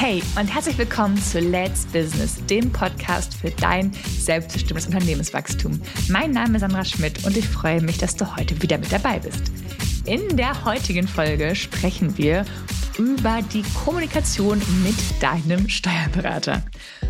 Hey und herzlich willkommen zu Let's Business, dem Podcast für dein selbstbestimmtes Unternehmenswachstum. Mein Name ist Sandra Schmidt und ich freue mich, dass du heute wieder mit dabei bist. In der heutigen Folge sprechen wir über die Kommunikation mit deinem Steuerberater.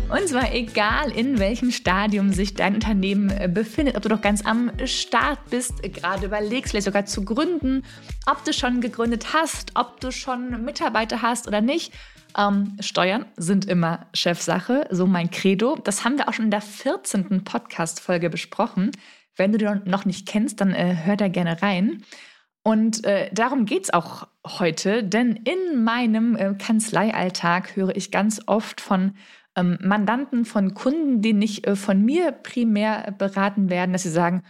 Und zwar egal, in welchem Stadium sich dein Unternehmen äh, befindet, ob du doch ganz am Start bist, gerade überlegst, vielleicht sogar zu gründen, ob du schon gegründet hast, ob du schon Mitarbeiter hast oder nicht ähm, Steuern sind immer Chefsache, so mein Credo. Das haben wir auch schon in der 14. Podcast-Folge besprochen. Wenn du die noch nicht kennst, dann äh, hör da gerne rein. Und äh, darum geht es auch heute, denn in meinem äh, Kanzleialltag höre ich ganz oft von ähm, Mandanten, von Kunden, die nicht äh, von mir primär beraten werden, dass sie sagen,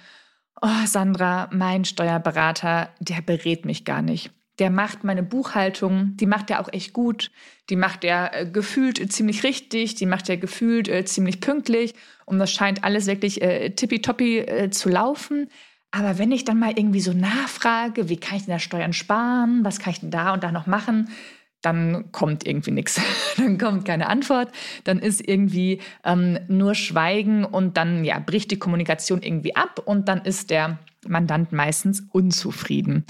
oh Sandra, mein Steuerberater, der berät mich gar nicht. Der macht meine Buchhaltung, die macht er auch echt gut, die macht er äh, gefühlt ziemlich richtig, die macht er gefühlt äh, ziemlich pünktlich. Und das scheint alles wirklich äh, tippitoppi äh, zu laufen. Aber wenn ich dann mal irgendwie so nachfrage, wie kann ich denn da Steuern sparen, was kann ich denn da und da noch machen, dann kommt irgendwie nichts. Dann kommt keine Antwort, dann ist irgendwie ähm, nur Schweigen und dann ja, bricht die Kommunikation irgendwie ab und dann ist der Mandant meistens unzufrieden.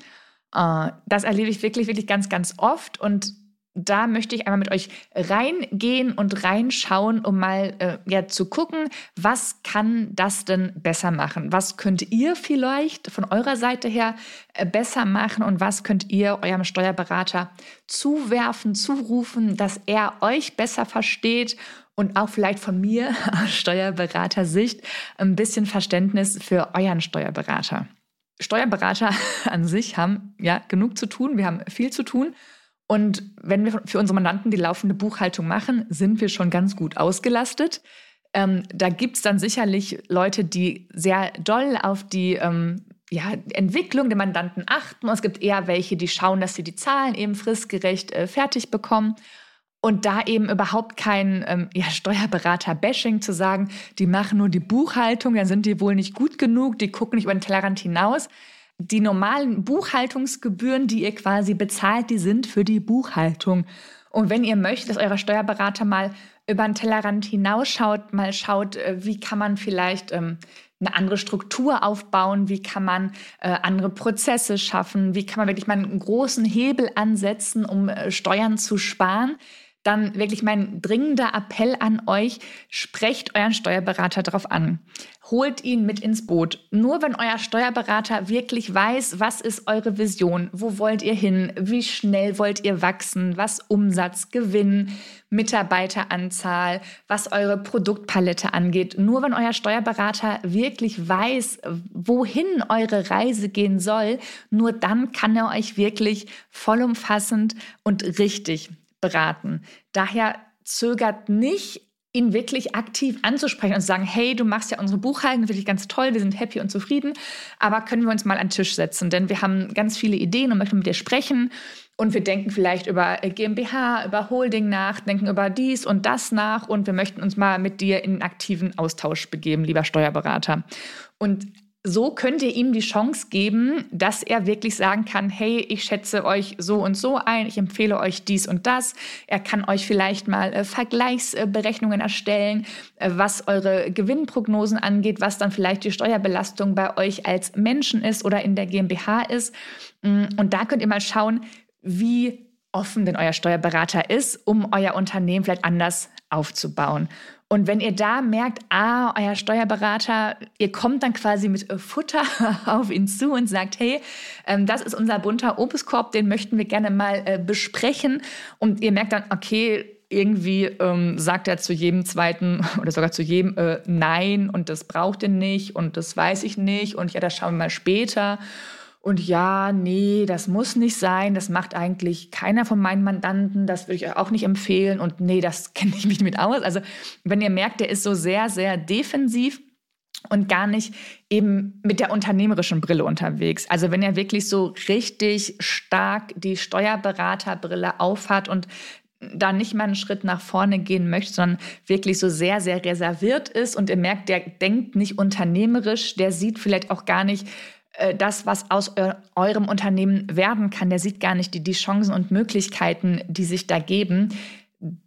Äh, das erlebe ich wirklich, wirklich ganz, ganz oft und da möchte ich einmal mit euch reingehen und reinschauen, um mal äh, ja, zu gucken, was kann das denn besser machen? Was könnt ihr vielleicht von eurer Seite her äh, besser machen und was könnt ihr eurem Steuerberater zuwerfen, zurufen, dass er euch besser versteht und auch vielleicht von mir aus Steuerberatersicht ein bisschen Verständnis für euren Steuerberater. Steuerberater an sich haben ja genug zu tun, wir haben viel zu tun. Und wenn wir für unsere Mandanten die laufende Buchhaltung machen, sind wir schon ganz gut ausgelastet. Ähm, da gibt es dann sicherlich Leute, die sehr doll auf die ähm, ja, Entwicklung der Mandanten achten. Und es gibt eher welche, die schauen, dass sie die Zahlen eben fristgerecht äh, fertig bekommen. Und da eben überhaupt kein ähm, ja, Steuerberater-Bashing zu sagen, die machen nur die Buchhaltung, dann sind die wohl nicht gut genug, die gucken nicht über den Tellerrand hinaus. Die normalen Buchhaltungsgebühren, die ihr quasi bezahlt, die sind für die Buchhaltung. Und wenn ihr möchtet, dass euer Steuerberater mal über den Tellerrand hinausschaut, mal schaut, äh, wie kann man vielleicht ähm, eine andere Struktur aufbauen, wie kann man äh, andere Prozesse schaffen, wie kann man wirklich mal einen großen Hebel ansetzen, um äh, Steuern zu sparen, dann wirklich mein dringender Appell an euch, sprecht euren Steuerberater darauf an. Holt ihn mit ins Boot. Nur wenn euer Steuerberater wirklich weiß, was ist eure Vision, wo wollt ihr hin, wie schnell wollt ihr wachsen, was Umsatz, Gewinn, Mitarbeiteranzahl, was eure Produktpalette angeht. Nur wenn euer Steuerberater wirklich weiß, wohin eure Reise gehen soll, nur dann kann er euch wirklich vollumfassend und richtig beraten. Daher zögert nicht, ihn wirklich aktiv anzusprechen und zu sagen, hey, du machst ja unsere Buchhaltung wirklich ganz toll, wir sind happy und zufrieden, aber können wir uns mal an den Tisch setzen, denn wir haben ganz viele Ideen und möchten mit dir sprechen und wir denken vielleicht über GmbH, über Holding nach, denken über dies und das nach und wir möchten uns mal mit dir in aktiven Austausch begeben, lieber Steuerberater. Und so könnt ihr ihm die Chance geben, dass er wirklich sagen kann, hey, ich schätze euch so und so ein, ich empfehle euch dies und das. Er kann euch vielleicht mal äh, Vergleichsberechnungen erstellen, äh, was eure Gewinnprognosen angeht, was dann vielleicht die Steuerbelastung bei euch als Menschen ist oder in der GmbH ist. Mm, und da könnt ihr mal schauen, wie offen denn euer Steuerberater ist, um euer Unternehmen vielleicht anders aufzubauen. Und wenn ihr da merkt, ah, euer Steuerberater, ihr kommt dann quasi mit Futter auf ihn zu und sagt, hey, ähm, das ist unser bunter Obstkorb, den möchten wir gerne mal äh, besprechen. Und ihr merkt dann, okay, irgendwie ähm, sagt er zu jedem zweiten oder sogar zu jedem äh, Nein und das braucht ihr nicht und das weiß ich nicht und ja, das schauen wir mal später. Und ja, nee, das muss nicht sein. Das macht eigentlich keiner von meinen Mandanten. Das würde ich euch auch nicht empfehlen. Und nee, das kenne ich mich mit aus. Also, wenn ihr merkt, der ist so sehr, sehr defensiv und gar nicht eben mit der unternehmerischen Brille unterwegs. Also wenn er wirklich so richtig stark die Steuerberaterbrille aufhat und da nicht mal einen Schritt nach vorne gehen möchte, sondern wirklich so sehr, sehr reserviert ist und ihr merkt, der denkt nicht unternehmerisch, der sieht vielleicht auch gar nicht, das, was aus eurem Unternehmen werden kann, der sieht gar nicht die, die Chancen und Möglichkeiten, die sich da geben,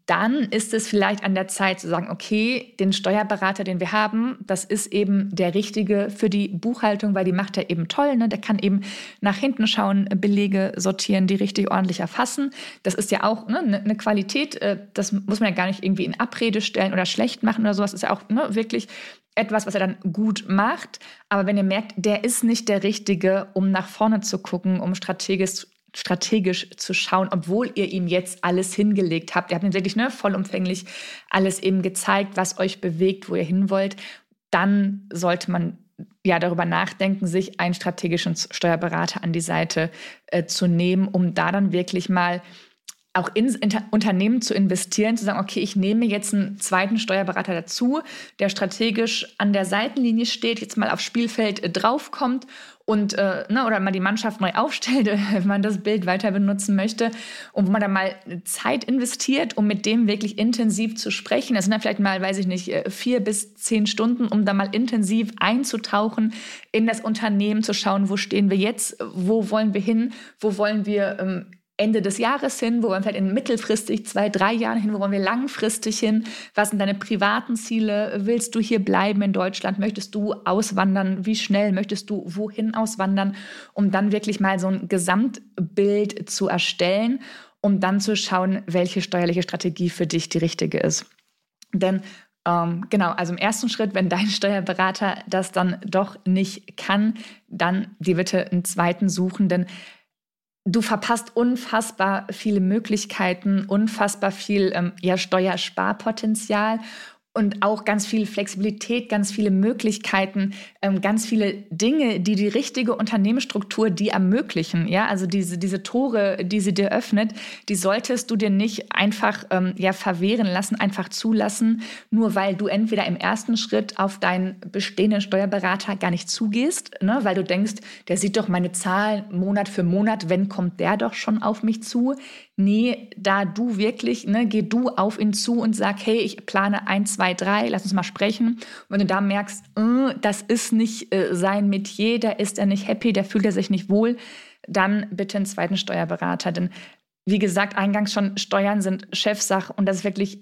dann ist es vielleicht an der Zeit zu sagen, okay, den Steuerberater, den wir haben, das ist eben der richtige für die Buchhaltung, weil die macht er eben toll. Ne? Der kann eben nach hinten schauen, Belege sortieren, die richtig ordentlich erfassen. Das ist ja auch ne, eine ne Qualität, äh, das muss man ja gar nicht irgendwie in Abrede stellen oder schlecht machen oder sowas. Das ist ja auch ne, wirklich etwas, was er dann gut macht. Aber wenn ihr merkt, der ist nicht der Richtige, um nach vorne zu gucken, um strategisch strategisch zu schauen, obwohl ihr ihm jetzt alles hingelegt habt. Ihr habt ihm wirklich ne, vollumfänglich alles eben gezeigt, was euch bewegt, wo ihr hin wollt. Dann sollte man ja darüber nachdenken, sich einen strategischen Steuerberater an die Seite äh, zu nehmen, um da dann wirklich mal auch ins Unternehmen zu investieren, zu sagen, okay, ich nehme jetzt einen zweiten Steuerberater dazu, der strategisch an der Seitenlinie steht, jetzt mal aufs Spielfeld äh, draufkommt und äh, ne, oder mal die Mannschaft neu aufstellt, wenn man das Bild weiter benutzen möchte und wo man dann mal Zeit investiert, um mit dem wirklich intensiv zu sprechen. Das sind dann vielleicht mal, weiß ich nicht, äh, vier bis zehn Stunden, um da mal intensiv einzutauchen in das Unternehmen, zu schauen, wo stehen wir jetzt, wo wollen wir hin, wo wollen wir ähm, Ende des Jahres hin, wo wollen wir vielleicht in mittelfristig zwei, drei Jahren hin, wo wollen wir langfristig hin, was sind deine privaten Ziele, willst du hier bleiben in Deutschland, möchtest du auswandern, wie schnell möchtest du wohin auswandern, um dann wirklich mal so ein Gesamtbild zu erstellen, um dann zu schauen, welche steuerliche Strategie für dich die richtige ist. Denn ähm, genau, also im ersten Schritt, wenn dein Steuerberater das dann doch nicht kann, dann die bitte einen zweiten suchen, denn Du verpasst unfassbar viele Möglichkeiten, unfassbar viel ähm, ja, Steuersparpotenzial und auch ganz viel Flexibilität, ganz viele Möglichkeiten, ähm, ganz viele Dinge, die die richtige Unternehmensstruktur die ermöglichen. Ja, also diese, diese Tore, die sie dir öffnet, die solltest du dir nicht einfach ähm, ja, verwehren lassen, einfach zulassen, nur weil du entweder im ersten Schritt auf deinen bestehenden Steuerberater gar nicht zugehst, ne, weil du denkst, der sieht doch meine Zahlen Monat für Monat, wenn kommt der doch schon auf mich zu. Nee, da du wirklich, ne, geh du auf ihn zu und sag, hey, ich plane ein, zwei, drei, lass uns mal sprechen. Und wenn du da merkst, äh, das ist nicht äh, sein Metier, da ist er nicht happy, da fühlt er sich nicht wohl, dann bitte einen zweiten Steuerberater. Denn wie gesagt, eingangs schon, Steuern sind Chefsache und das ist wirklich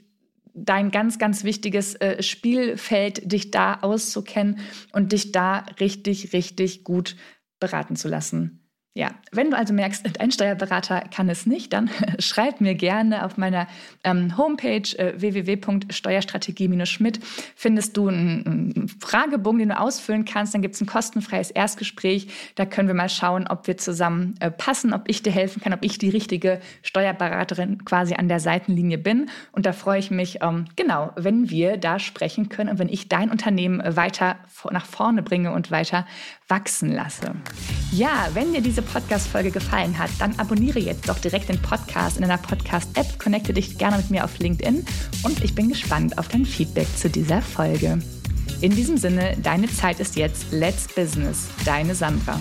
dein ganz, ganz wichtiges äh, Spielfeld, dich da auszukennen und dich da richtig, richtig gut beraten zu lassen. Ja, wenn du also merkst, dein Steuerberater kann es nicht, dann schreib mir gerne auf meiner ähm, Homepage äh, www.steuerstrategie-schmidt findest du einen, einen, Fragebogen, den du ausfüllen kannst. Dann gibt es ein kostenfreies Erstgespräch. Da können wir mal schauen, ob wir zusammen äh, passen, ob ich dir helfen kann, ob ich die richtige Steuerberaterin quasi an der Seitenlinie bin. Und da freue ich mich, ähm, genau, wenn wir da sprechen können und wenn ich dein Unternehmen weiter nach vorne bringe und weiter wachsen lasse. Ja, wenn dir diese Podcast-Folge gefallen hat, dann abonniere jetzt doch direkt den Podcast in einer Podcast-App, connecte dich gerne mit mir auf LinkedIn und ich bin gespannt auf dein Feedback zu dieser Folge. In diesem Sinne, deine Zeit ist jetzt Let's Business, deine Sandra.